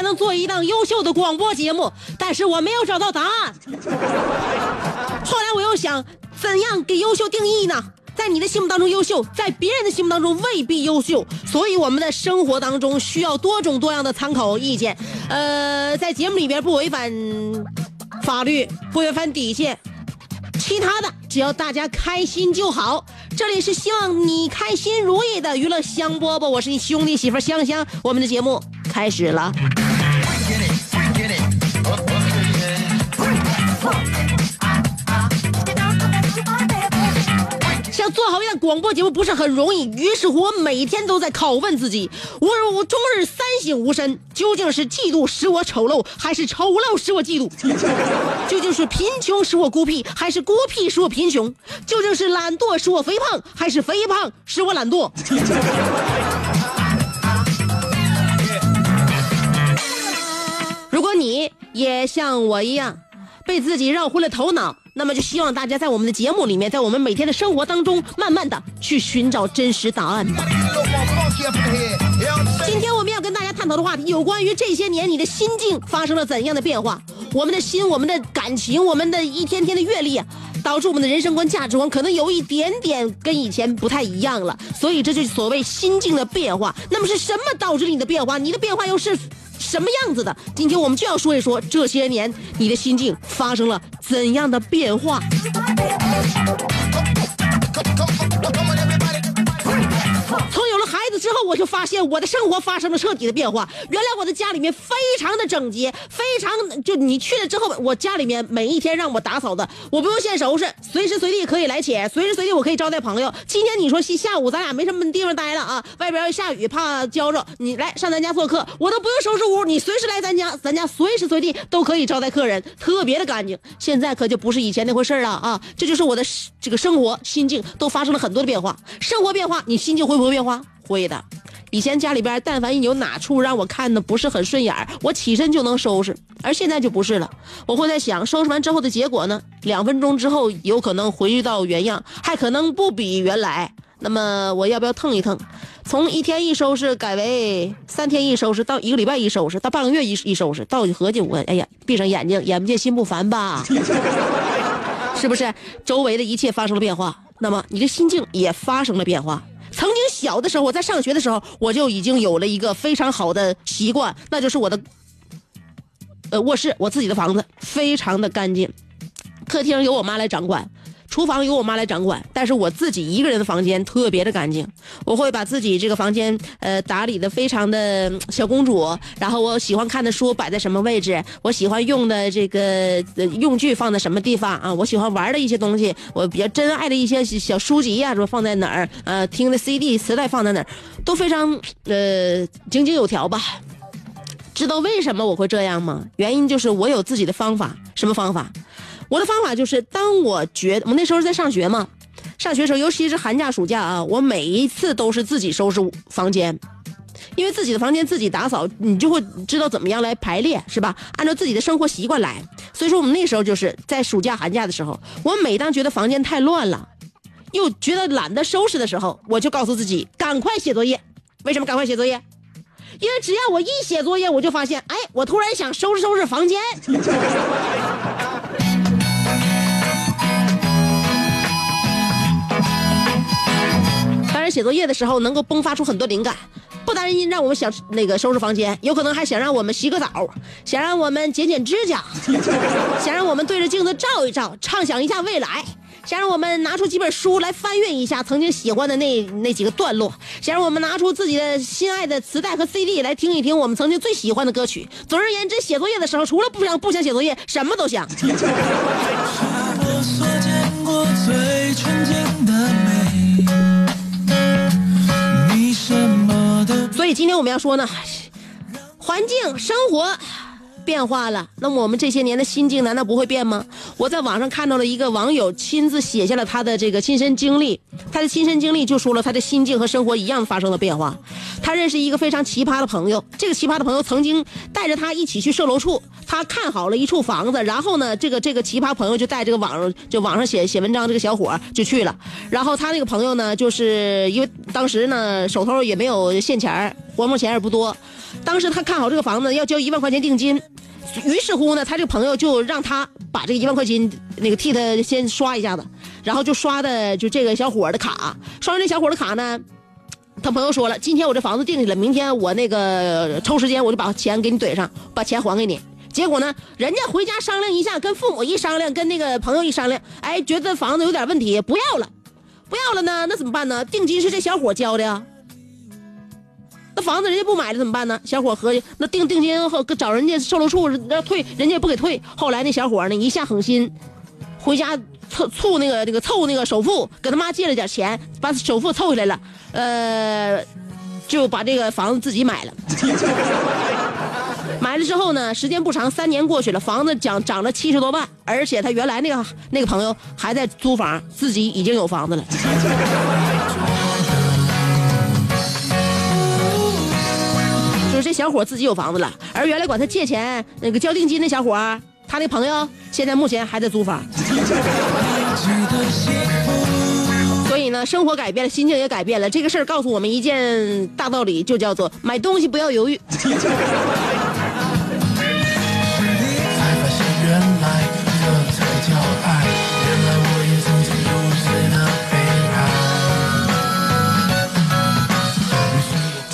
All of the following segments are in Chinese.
才能做一档优秀的广播节目，但是我没有找到答案。后来我又想，怎样给优秀定义呢？在你的心目当中优秀，在别人的心目当中未必优秀，所以我们的生活当中需要多种多样的参考意见。呃，在节目里边不违反法律，不违反底线，其他的只要大家开心就好。这里是希望你开心如意的娱乐香饽饽，我是你兄弟媳妇香香，我们的节目开始了。想做好一档广播节目不是很容易，于是乎我每天都在拷问自己：我我终日三省吾身，究竟是嫉妒使我丑陋，还是丑陋使我嫉妒？究竟是贫穷使我孤僻，还是孤僻使我贫穷？究竟是懒惰使我肥胖，还是肥胖使我懒惰？你也像我一样被自己绕昏了头脑，那么就希望大家在我们的节目里面，在我们每天的生活当中，慢慢的去寻找真实答案。今天我们要跟大家探讨的话题，有关于这些年你的心境发生了怎样的变化？我们的心、我们的感情、我们的一天天的阅历，导致我们的人生观、价值观可能有一点点跟以前不太一样了。所以这就是所谓心境的变化。那么是什么导致你的变化？你的变化又是什么样子的？今天我们就要说一说这些年你的心境发生了怎样的变化。我就发现我的生活发生了彻底的变化。原来我的家里面非常的整洁，非常就你去了之后，我家里面每一天让我打扫的，我不用现收拾，随时随地可以来且，随时随地我可以招待朋友。今天你说下下午咱俩没什么地方待了啊，外边要下雨怕浇着，你来上咱家做客，我都不用收拾屋，你随时来咱家，咱家随时随地都可以招待客人，特别的干净。现在可就不是以前那回事了啊，这就是我的这个生活心境都发生了很多的变化。生活变化，你心境会不会变化？会的。以前家里边但凡有哪处让我看的不是很顺眼，我起身就能收拾，而现在就不是了。我会在想，收拾完之后的结果呢？两分钟之后有可能回到原样，还可能不比原来。那么我要不要腾一腾？从一天一收拾改为三天一收拾，到一个礼拜一收拾，到半个月一一收拾，到合计我哎呀，闭上眼睛，眼不见心不烦吧？是不是？周围的一切发生了变化，那么你的心境也发生了变化。曾经小的时候，我在上学的时候，我就已经有了一个非常好的习惯，那就是我的呃卧室，我自己的房子非常的干净，客厅由我妈来掌管。厨房由我妈来掌管，但是我自己一个人的房间特别的干净，我会把自己这个房间呃打理的非常的小公主，然后我喜欢看的书摆在什么位置，我喜欢用的这个用具放在什么地方啊，我喜欢玩的一些东西，我比较珍爱的一些小书籍呀、说放在哪儿，呃，听的 CD 磁带放在哪儿，都非常呃井井有条吧。知道为什么我会这样吗？原因就是我有自己的方法。什么方法？我的方法就是，当我觉我那时候在上学嘛，上学时候，尤其是寒假暑假啊，我每一次都是自己收拾房间。因为自己的房间自己打扫，你就会知道怎么样来排列，是吧？按照自己的生活习惯来。所以说，我们那时候就是在暑假寒假的时候，我每当觉得房间太乱了，又觉得懒得收拾的时候，我就告诉自己赶快写作业。为什么赶快写作业？因为只要我一写作业，我就发现，哎，我突然想收拾收拾房间。写作业的时候能够迸发出很多灵感，不单让我们想那个收拾房间，有可能还想让我们洗个澡，想让我们剪剪指甲，想让我们对着镜子照一照，畅想一下未来，想让我们拿出几本书来翻阅一下曾经喜欢的那那几个段落，想让我们拿出自己的心爱的磁带和 CD 来听一听我们曾经最喜欢的歌曲。总而言之，写作业的时候，除了不想不想写作业，什么都想。今天我们要说呢，环境生活变化了，那么我们这些年的心境难道不会变吗？我在网上看到了一个网友亲自写下了他的这个亲身经历，他的亲身经历就说了他的心境和生活一样发生了变化。他认识一个非常奇葩的朋友，这个奇葩的朋友曾经带着他一起去售楼处，他看好了一处房子，然后呢，这个这个奇葩朋友就带这个网就网上写写文章这个小伙就去了，然后他那个朋友呢，就是因为当时呢手头也没有现钱，活摸钱也不多，当时他看好这个房子要交一万块钱定金。于是乎呢，他这个朋友就让他把这个一万块钱那个替他先刷一下子，然后就刷的就这个小伙的卡，刷完这小伙的卡呢，他朋友说了，今天我这房子定下了，明天我那个抽时间我就把钱给你怼上，把钱还给你。结果呢，人家回家商量一下，跟父母一商量，跟那个朋友一商量，哎，觉得房子有点问题，不要了，不要了呢，那怎么办呢？定金是这小伙交的呀。那房子人家不买了怎么办呢？小伙合计，那定定金后找人家售楼处要退，人家也不给退。后来那小伙呢一下狠心，回家凑凑那个那个凑那个首付，跟他妈借了点钱，把首付凑下来了，呃，就把这个房子自己买了。买了之后呢，时间不长，三年过去了，房子涨涨了七十多万，而且他原来那个那个朋友还在租房，自己已经有房子了。小伙自己有房子了，而原来管他借钱那个交定金的小伙，他那朋友现在目前还在租房。所以呢，生活改变了，心境也改变了。这个事儿告诉我们一件大道理，就叫做买东西不要犹豫。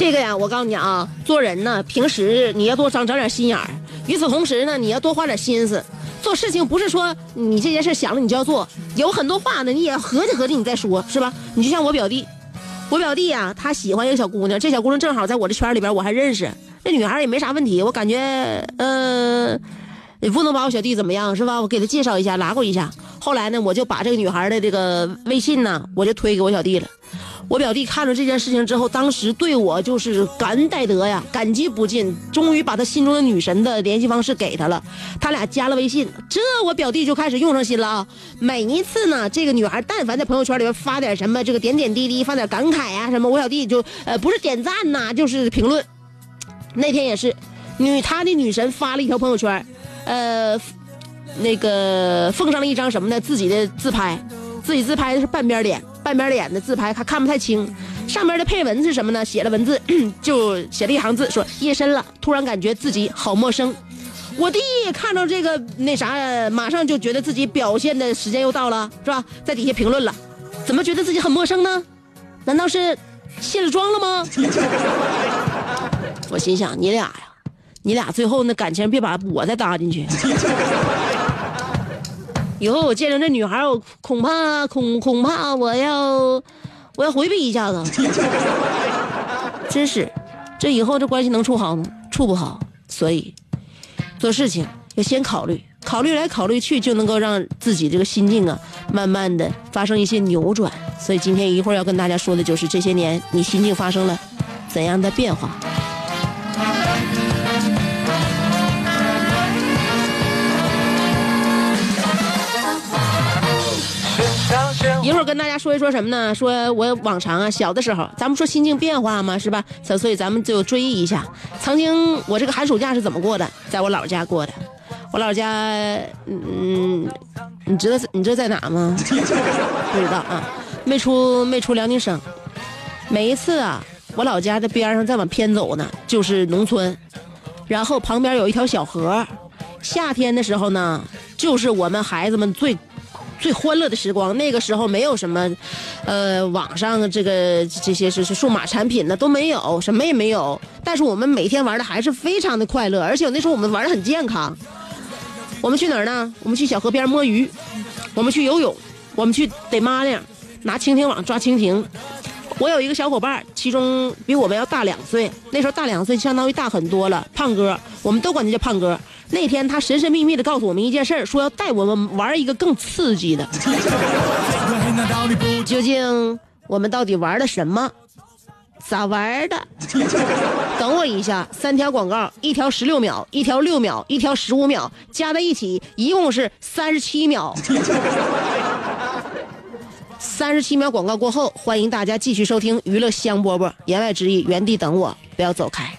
这个呀，我告诉你啊，做人呢，平时你要多长长点心眼儿。与此同时呢，你要多花点心思。做事情不是说你这件事想了你就要做，有很多话呢，你也合计合计你再说，是吧？你就像我表弟，我表弟呀、他喜欢一个小姑娘，这小姑娘正好在我这圈里边我还认识，那女孩也没啥问题，我感觉，嗯、也不能把我小弟怎么样，是吧？我给他介绍一下，拉过一下。后来呢，我就把这个女孩的这个微信呢，我就推给我小弟了。我表弟看了这件事情之后，当时对我就是感恩戴德呀，感激不尽。终于把他心中的女神的联系方式给他了，他俩加了微信。这我表弟就开始用上心了啊！每一次呢，这个女孩但凡在朋友圈里边发点什么，这个点点滴滴，发点感慨啊什么，我小弟就呃不是点赞呐、就是评论。那天也是，女他的女神发了一条朋友圈，呃，那个奉上了一张什么呢？自己的自拍，自己自拍的是半边脸，半边脸的自拍，还看不太清。上面的配文是什么呢？写了文字，就写了一行字，说夜深了，突然感觉自己好陌生。我弟看到这个那啥，马上就觉得自己表现的时间又到了，是吧？在底下评论了，怎么觉得自己很陌生呢？难道是卸了妆了吗？我心想，你俩呀，你俩最后那感情别把我再搭进去。以后我见着这女孩，我恐怕恐恐怕我要我要回避一下子。真是，这以后这关系能处好吗？处不好，所以做事情要先考虑，考虑来考虑去，就能够让自己这个心境啊，慢慢的发生一些扭转。所以今天一会儿要跟大家说的就是这些年你心境发生了怎样的变化。会儿跟大家说一说什么呢？说我往常啊，小的时候，咱们说心境变化嘛，是吧？所所以咱们就追忆一下，曾经我这个寒暑假是怎么过的，在我老家过的。我老家，嗯，你知道你知道在哪吗？不知道啊，没出没出辽宁省。每一次啊，我老家的边上再往偏走呢，就是农村，然后旁边有一条小河。夏天的时候呢，就是我们孩子们最最欢乐的时光。那个时候没有什么，呃，网上这个这些是是数码产品呢都没有，什么也没有。但是我们每天玩的还是非常的快乐，而且那时候我们玩的很健康。我们去哪儿呢？我们去小河边摸鱼，我们去游泳，我们去逮蚂蚱，拿蜻蜓网抓蜻蜓。我有一个小伙伴，其中比我们要大两岁，那时候大两岁相当于大很多了。胖哥，我们都管他叫胖哥。那天他神神秘秘的告诉我们一件事儿说要带我们玩一个更刺激的。究竟我们到底玩的什么？咋玩的？等我一下，三条广告，一条十六秒，一条六秒，一条十五秒，加在一起一共是三十七秒。三十七秒广告过后，欢迎大家继续收听娱乐香饽饽。言外之意，原地等我，不要走开。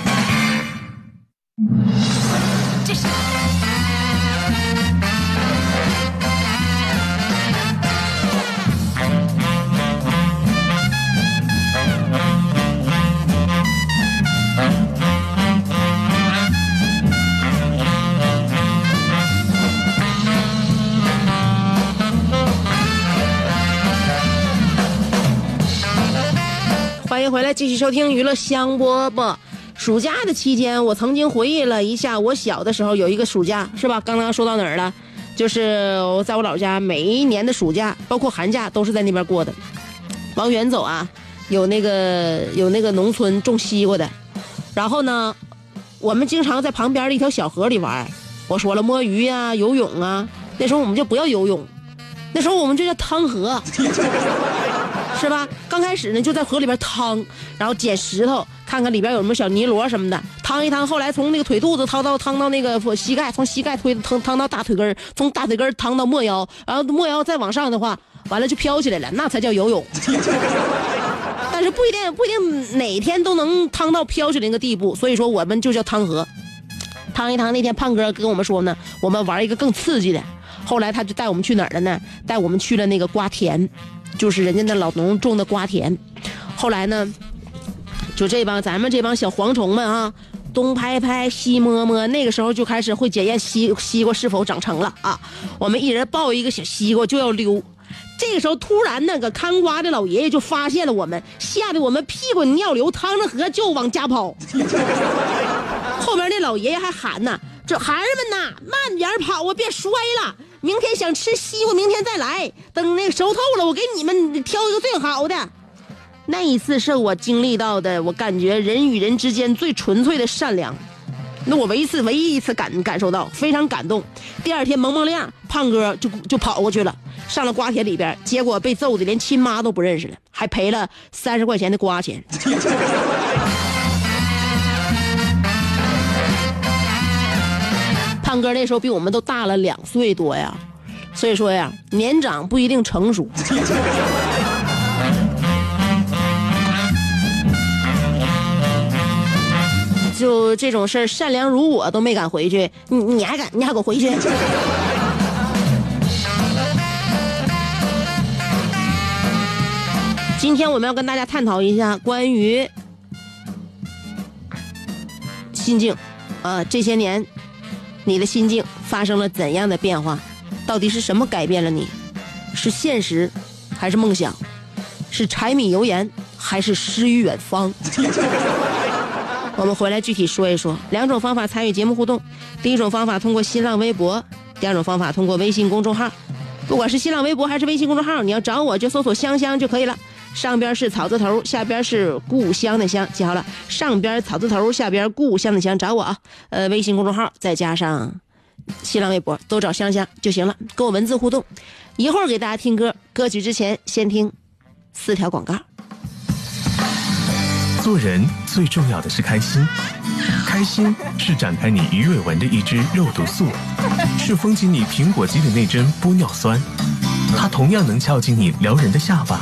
继续收听娱乐香饽饽。暑假的期间，我曾经回忆了一下，我小的时候有一个暑假，是吧？刚刚说到哪儿了？就是我在我老家，每一年的暑假，包括寒假，都是在那边过的。往远走啊，有那个有那个农村种西瓜的，然后呢，我们经常在旁边的一条小河里玩。我说了，摸鱼呀、游泳啊。那时候我们就不要游泳，那时候我们就叫趟河。是吧？刚开始呢，就在河里边趟，然后捡石头，看看里边有没有小泥螺什么的，趟一趟。后来从那个腿肚子趟到趟到那个膝盖，从膝盖推趟趟到大腿根儿从大腿根儿趟到没腰，然后没腰再往上的话，完了就飘起来了，那才叫游泳。但是不一定不一定哪天都能趟到飘起来那个地步，所以说我们就叫趟河。趟一趟，那天胖哥跟我们说呢，我们玩一个更刺激的。后来他就带我们去哪儿了呢？带我们去了那个瓜田。就是人家那老农种的瓜田，后来呢，就这帮咱们这帮小蝗虫们啊，东拍拍西摸摸，那个时候就开始会检验西西瓜是否长成了啊。我们一人抱一个小西瓜就要溜，这个时候突然那个看瓜的老爷爷就发现了我们，吓得我们屁滚尿流，趟着河就往家跑。后边那老爷爷还喊呢：“这孩儿们呐，慢点跑啊，别摔了。”明天想吃西瓜，明天再来。等那个熟透了，我给你们挑一个最好的。那一次是我经历到的，我感觉人与人之间最纯粹的善良。那我唯一次唯一一次感感受到，非常感动。第二天蒙蒙亮，胖哥就就跑过去了，上了瓜田里边，结果被揍的连亲妈都不认识了，还赔了三十块钱的瓜钱。哥那时候比我们都大了两岁多呀，所以说呀，年长不一定成熟。就这种事儿，善良如我都没敢回去，你你还敢？你还给我回去？今天我们要跟大家探讨一下关于心境，啊，这些年。你的心境发生了怎样的变化？到底是什么改变了你？是现实，还是梦想？是柴米油盐，还是诗与远方？我们回来具体说一说两种方法参与节目互动。第一种方法通过新浪微博，第二种方法通过微信公众号。不管是新浪微博还是微信公众号，你要找我就搜索“香香”就可以了。上边是草字头，下边是故乡的乡，记好了，上边草字头，下边故乡的乡，找我啊。呃，微信公众号再加上新浪微博，都找香香就行了，跟我文字互动。一会儿给大家听歌，歌曲之前先听四条广告。做人最重要的是开心，开心是展开你鱼尾纹的一支肉毒素，是封紧你苹果肌的那针玻尿酸，它同样能翘起你撩人的下巴，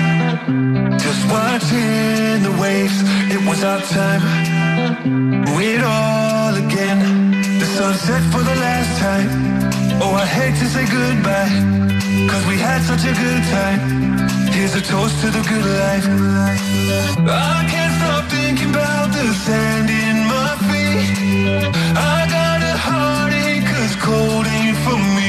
just watching the waves. It was our time, do it all again. The sunset for the last time. Oh, I hate to say goodbye, cause we had such a good time. Here's a toast to the good life. I can't stop thinking about the sand in my feet. I got a heartache cause cold ain't for me.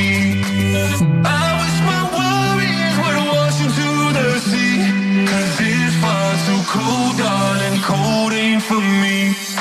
For me.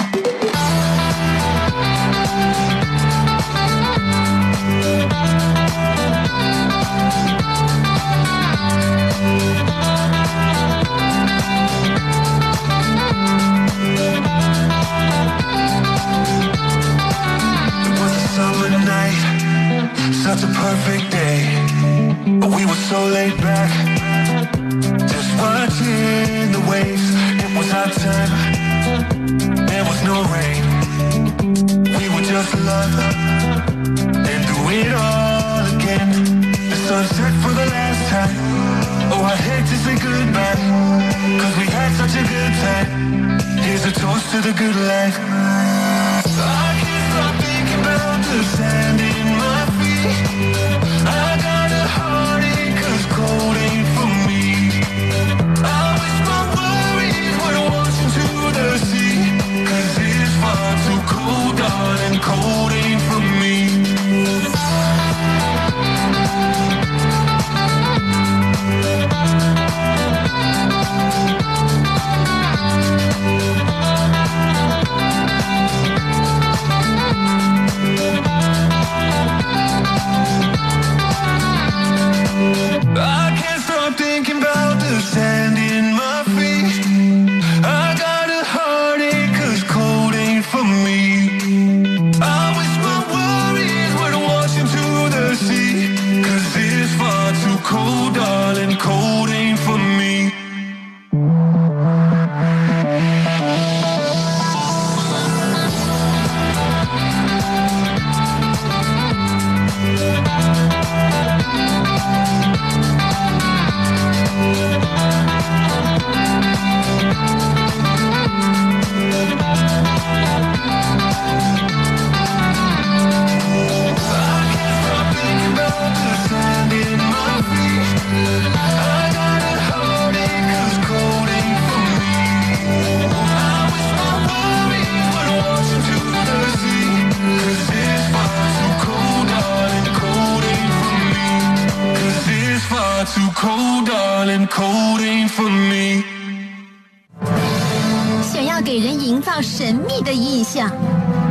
想要给人营造神秘的印象，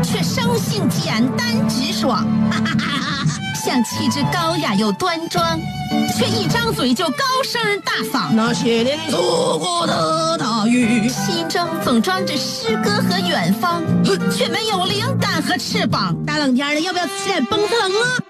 却生性简单直爽；像气质高雅又端庄，却一张嘴就高声大嗓。那些年错过的大雨，心中总装着诗歌和远方，却没有灵感和翅膀。大冷天的，要不要吃点蹦特冷啊？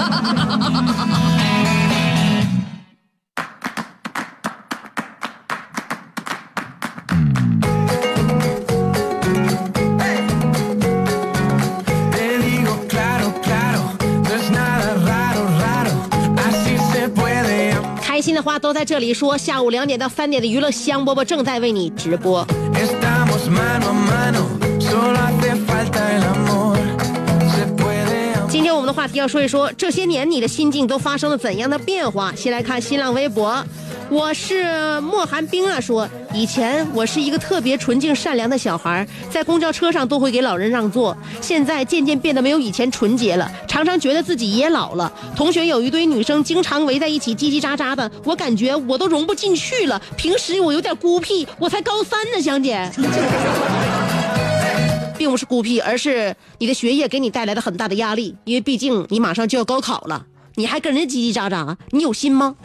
都在这里说。下午两点到三点的娱乐香饽饽正在为你直播。今天我们的话题要说一说这些年你的心境都发生了怎样的变化。先来看新浪微博，我是莫寒冰啊，说以前我是一个特别纯净善良的小孩，在公交车上都会给老人让座，现在渐渐变得没有以前纯洁了，常常觉得自己也老了。同学有一堆女生经常围在一起叽叽喳喳的，我感觉我都融不进去了。平时我有点孤僻，我才高三呢，香姐。并不是孤僻，而是你的学业给你带来了很大的压力，因为毕竟你马上就要高考了，你还跟人叽叽喳喳，你有心吗？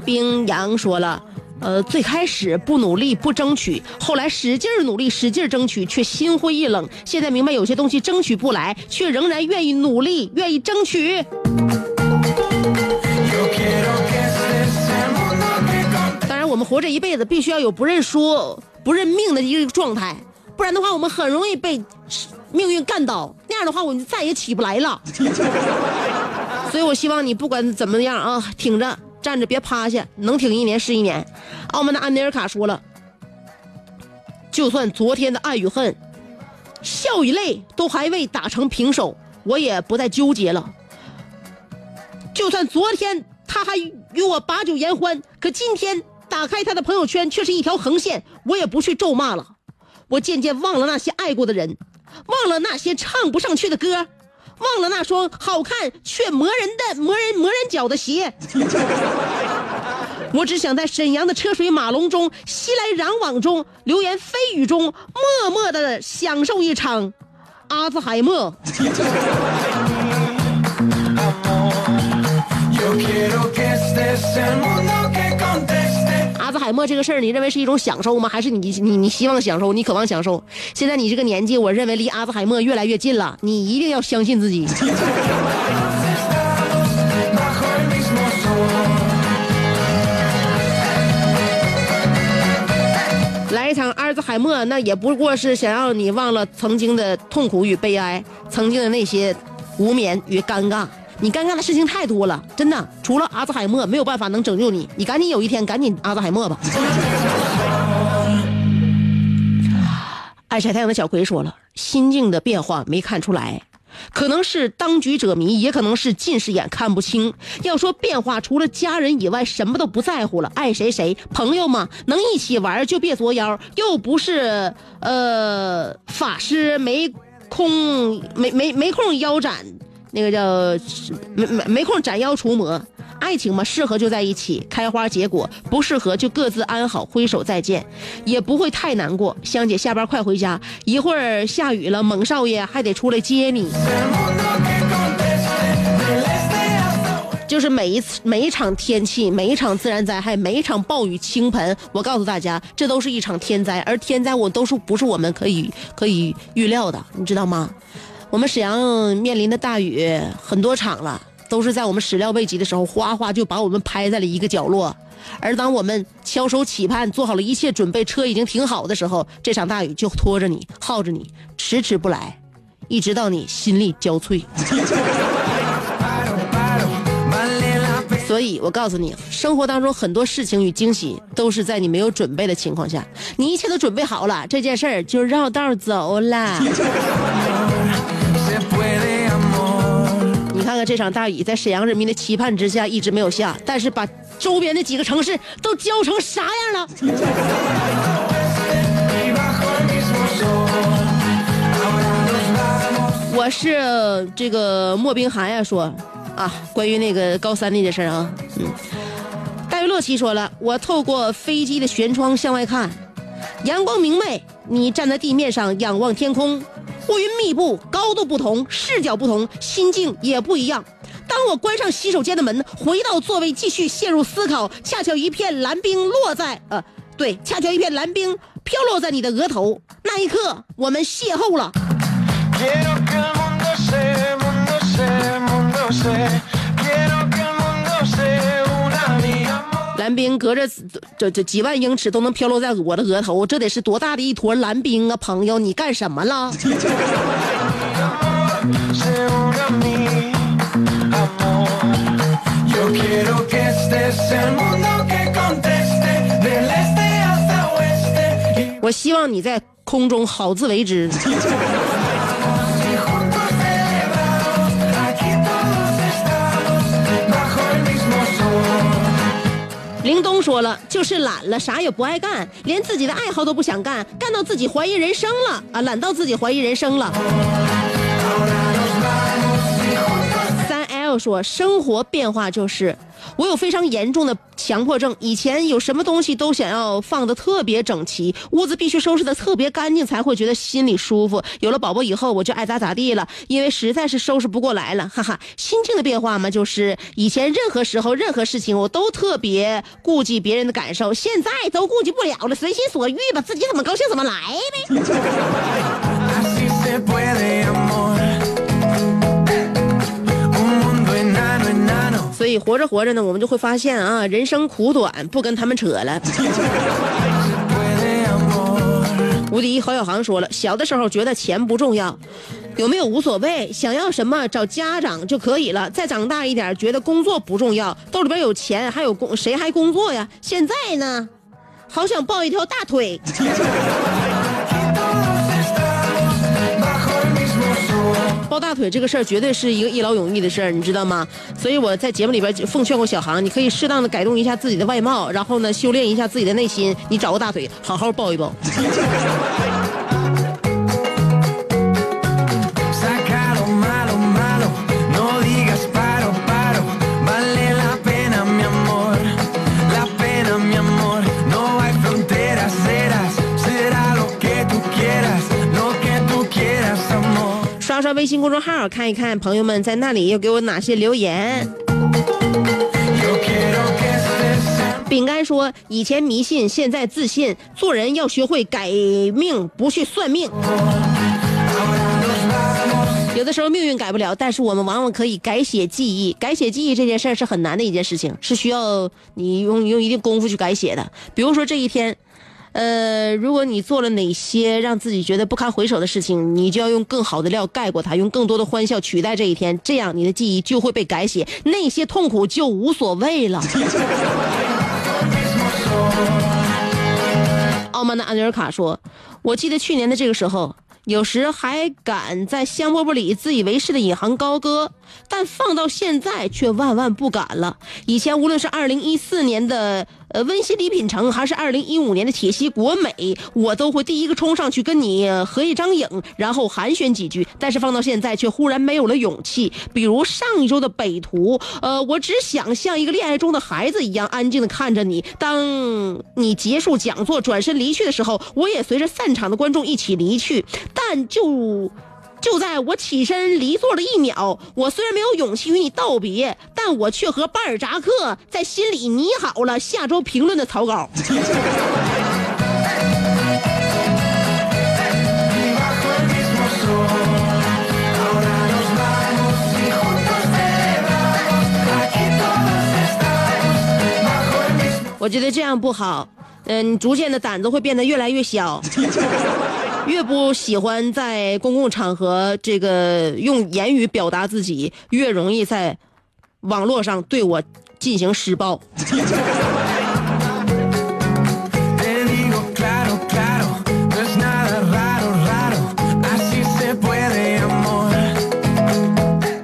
冰阳说了。呃，最开始不努力不争取，后来使劲努力使劲争取，却心灰意冷。现在明白有些东西争取不来，却仍然愿意努力，愿意争取。当然，我们活这一辈子必须要有不认输、不认命的一个状态，不然的话，我们很容易被命运干倒。那样的话，我们再也起不来了。所以我希望你不管怎么样啊，挺着站着，别趴下，能挺一年是一年。澳门的安内尔卡说了，就算昨天的爱与恨、笑与泪都还未打成平手，我也不再纠结了。就算昨天他还与我把酒言欢，可今天打开他的朋友圈却是一条横线，我也不去咒骂了。我渐渐忘了那些爱过的人，忘了那些唱不上去的歌，忘了那双好看却磨人的磨人磨人脚的鞋。我只想在沈阳的车水马龙中、熙来攘往中、流言蜚语中，默默的享受一场阿兹海默。默这个事儿，你认为是一种享受吗？还是你你你希望享受，你渴望享受？现在你这个年纪，我认为离阿兹海默越来越近了，你一定要相信自己。来一场阿兹海默，那也不过是想让你忘了曾经的痛苦与悲哀，曾经的那些无眠与尴尬。你尴尬的事情太多了，真的，除了阿兹海默，没有办法能拯救你。你赶紧有一天，赶紧阿兹海默吧。爱晒太阳的小葵说了，心境的变化没看出来，可能是当局者迷，也可能是近视眼看不清。要说变化，除了家人以外，什么都不在乎了，爱谁谁，朋友嘛，能一起玩就别作妖，又不是呃法师，没空没没没空腰斩，那个叫没没没空斩妖除魔。爱情嘛，适合就在一起，开花结果；不适合就各自安好，挥手再见，也不会太难过。香姐下班快回家，一会儿下雨了，猛少爷还得出来接你。就是每一次、每一场天气、每一场自然灾害、每一场暴雨倾盆，我告诉大家，这都是一场天灾，而天灾我都是不是我们可以可以预料的，你知道吗？我们沈阳面临的大雨很多场了，都是在我们始料未及的时候，哗哗就把我们拍在了一个角落。而当我们翘首企盼、做好了一切准备，车已经停好的时候，这场大雨就拖着你、耗着你，迟迟不来，一直到你心力交瘁。所以我告诉你，生活当中很多事情与惊喜都是在你没有准备的情况下，你一切都准备好了，这件事儿就绕道走了。这场大雨在沈阳人民的期盼之下一直没有下，但是把周边的几个城市都浇成啥样了。我是这个莫冰寒呀，说啊，关于那个高三那件事啊。嗯。戴维洛奇说了，我透过飞机的舷窗向外看，阳光明媚，你站在地面上仰望天空，乌云密布，高度不同，视角不同，心境也不一样。当我关上洗手间的门，回到座位继续陷入思考，恰巧一片蓝冰落在呃，对，恰巧一片蓝冰飘落在你的额头，那一刻我们邂逅了。蓝冰隔着这这几万英尺都能飘落在我的额头这得是多大的一坨蓝冰啊朋友你干什么了？我希望你在空中好自为之。东说了，就是懒了，啥也不爱干，连自己的爱好都不想干，干到自己怀疑人生了啊！懒到自己怀疑人生了。三 L 说，生活变化就是，我有非常严重的强迫症，以前有什么东西都想要放的特别整齐，屋子必须收拾的特别干净，才会觉得心里舒服。有了宝宝以后，我就爱咋咋地了，因为实在是收拾不过来了，哈哈。心境的变化嘛，就是以前任何时候、任何事情我都特别顾及别人的感受，现在都顾及不了了，随心所欲吧，自己怎么高兴怎么来呗。所以活着活着呢，我们就会发现啊，人生苦短，不跟他们扯了。无敌郝小航说了，小的时候觉得钱不重要，有没有无所谓，想要什么找家长就可以了。再长大一点，觉得工作不重要，兜里边有钱还有工，谁还工作呀？现在呢，好想抱一条大腿。抱大腿这个事儿绝对是一个一劳永逸的事儿，你知道吗？所以我在节目里边奉劝过小航，你可以适当的改动一下自己的外貌，然后呢，修炼一下自己的内心，你找个大腿，好好抱一抱。刷微信公众号看一看，朋友们在那里又给我哪些留言。饼干说：“以前迷信，现在自信。做人要学会改命，不去算命。有的时候命运改不了，但是我们往往可以改写记忆。改写记忆这件事儿是很难的一件事情，是需要你用用一定功夫去改写的。比如说这一天。”呃，如果你做了哪些让自己觉得不堪回首的事情，你就要用更好的料盖过它，用更多的欢笑取代这一天，这样你的记忆就会被改写，那些痛苦就无所谓了。傲慢的安德尔卡说：“我记得去年的这个时候，有时还敢在香饽饽里自以为是的引吭高歌，但放到现在却万万不敢了。以前无论是二零一四年的呃温馨礼品城，还是二零一五年的铁西国美，我都会第一个冲上去跟你合一张影，然后寒暄几句。但是放到现在，却忽然没有了勇气。比如上一周的北图，呃，我只想像一个恋爱中的孩子一样安静的看着你。当你结束讲座转身离去的时候，我也随着散场的观众一起离去。但就就在我起身离座的一秒我虽然没有勇气与你道别但我却和巴尔扎克在心里拟好了下周评论的草稿。我觉得这样不好嗯逐渐的胆子会变得越来越小。越不喜欢在公共场合这个用言语表达自己，越容易在网络上对我进行施暴。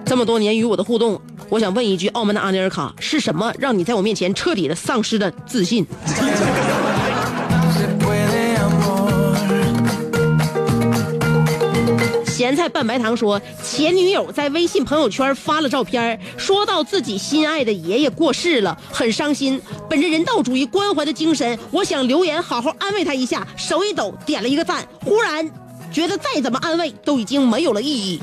这么多年与我的互动，我想问一句，澳门的阿尼尔卡，是什么让你在我面前彻底的丧失了自信？咸菜拌白糖说，前女友在微信朋友圈发了照片，说到自己心爱的爷爷过世了，很伤心。本着人道主义关怀的精神，我想留言好好安慰他一下，手一抖点了一个赞。忽然觉得再怎么安慰都已经没有了意义。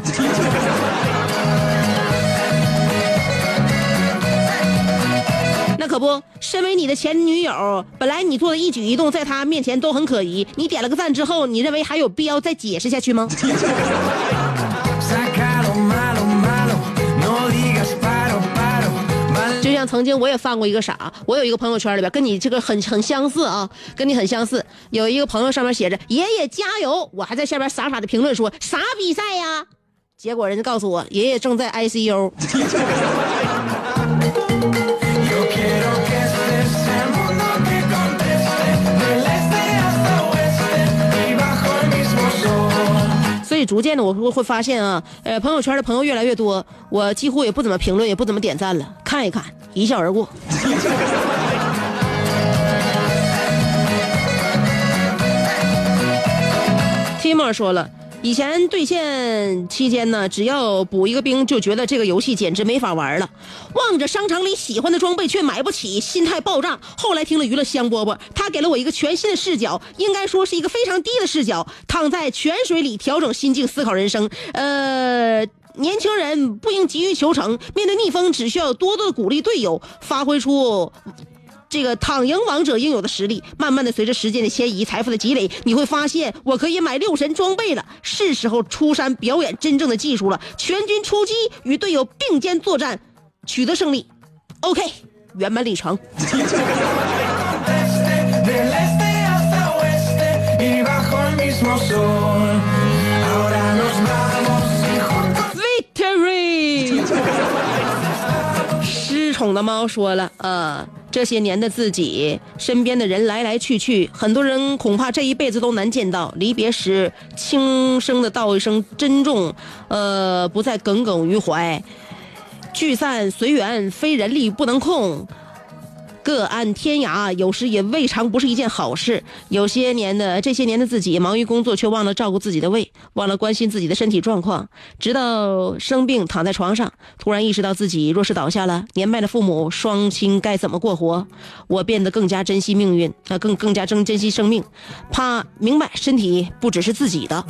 那可不，身为你的前女友，本来你做的一举一动在她面前都很可疑。你点了个赞之后，你认为还有必要再解释下去吗？就像曾经我也犯过一个傻，我有一个朋友圈里边跟你这个很很相似啊，跟你很相似。有一个朋友上面写着“爷爷加油”，我还在下边傻傻的评论说啥比赛呀？结果人家告诉我爷爷正在 ICU。所以逐渐的我会会发现啊，呃，朋友圈的朋友越来越多，我几乎也不怎么评论，也不怎么点赞了，看一看，一笑而过。Timo 说了，以前对线期间呢，只要补一个兵，就觉得这个游戏简直没法玩了。望着商场里喜欢的装备却买不起，心态爆炸。后来听了娱乐香饽饽，他给了我一个全新的视角，应该说是一个非常低的视角，躺在泉水里调整心境，思考人生。呃。年轻人不应急于求成，面对逆风只需要多多的鼓励队友，发挥出这个躺赢王者应有的实力。慢慢的，随着时间的迁移，财富的积累，你会发现我可以买六神装备了，是时候出山表演真正的技术了。全军出击，与队友并肩作战，取得胜利。OK，圆满里程。宠的猫说了，呃，这些年的自己，身边的人来来去去，很多人恐怕这一辈子都难见到。离别时，轻声的道一声珍重，呃，不再耿耿于怀。聚散随缘，非人力不能控。各安天涯，有时也未尝不是一件好事。有些年的这些年的自己，忙于工作，却忘了照顾自己的胃，忘了关心自己的身体状况，直到生病躺在床上，突然意识到自己若是倒下了，年迈的父母双亲该怎么过活？我变得更加珍惜命运，啊，更更加珍珍惜生命，怕明白身体不只是自己的。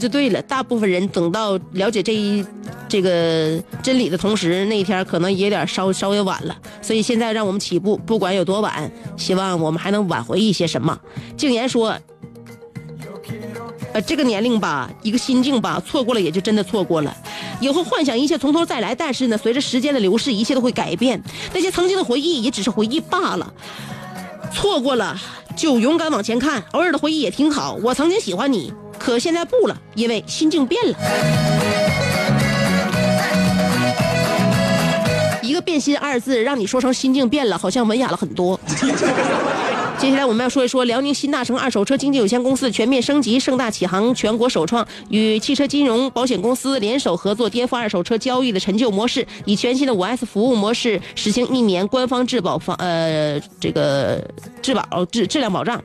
就对了。大部分人等到了解这一这个真理的同时，那一天可能也有点稍稍微晚了。所以现在让我们起步，不管有多晚，希望我们还能挽回一些什么。静言说。呃，这个年龄吧，一个心境吧，错过了也就真的错过了。以后幻想一切从头再来，但是呢，随着时间的流逝，一切都会改变。那些曾经的回忆也只是回忆罢了。错过了就勇敢往前看，偶尔的回忆也挺好。我曾经喜欢你，可现在不了，因为心境变了。一个“变心”二字，让你说成心境变了，好像文雅了很多。接下来我们要说一说辽宁新大成二手车经纪有限公司全面升级，盛大启航全国首创，与汽车金融保险公司联手合作，颠覆二手车交易的陈旧模式，以全新的五 S 服务模式实行一年官方质保防呃这个质保质质量保障。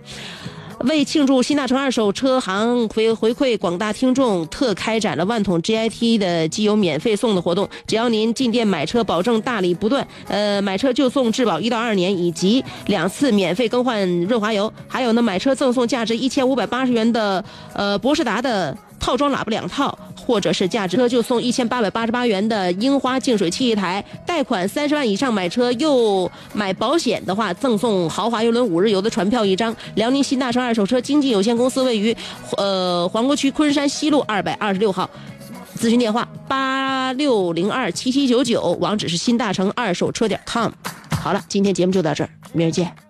为庆祝新大成二手车行回回馈广大听众，特开展了万桶 GIT 的机油免费送的活动。只要您进店买车，保证大礼不断。呃，买车就送质保一到二年，以及两次免费更换润滑油。还有呢，买车赠送价值一千五百八十元的呃博士达的套装喇叭两套，或者是价值车就送一千八百八十八元的樱花净水器一台。贷款三十万以上买车又买保险的话，赠送豪华游轮五日游的船票一张。辽宁新大成二手车经纪有限公司位于呃黄沟区昆山西路二百二十六号。咨询电话八六零二七七九九，网址是新大成二手车点 com。好了，今天节目就到这儿，明儿见。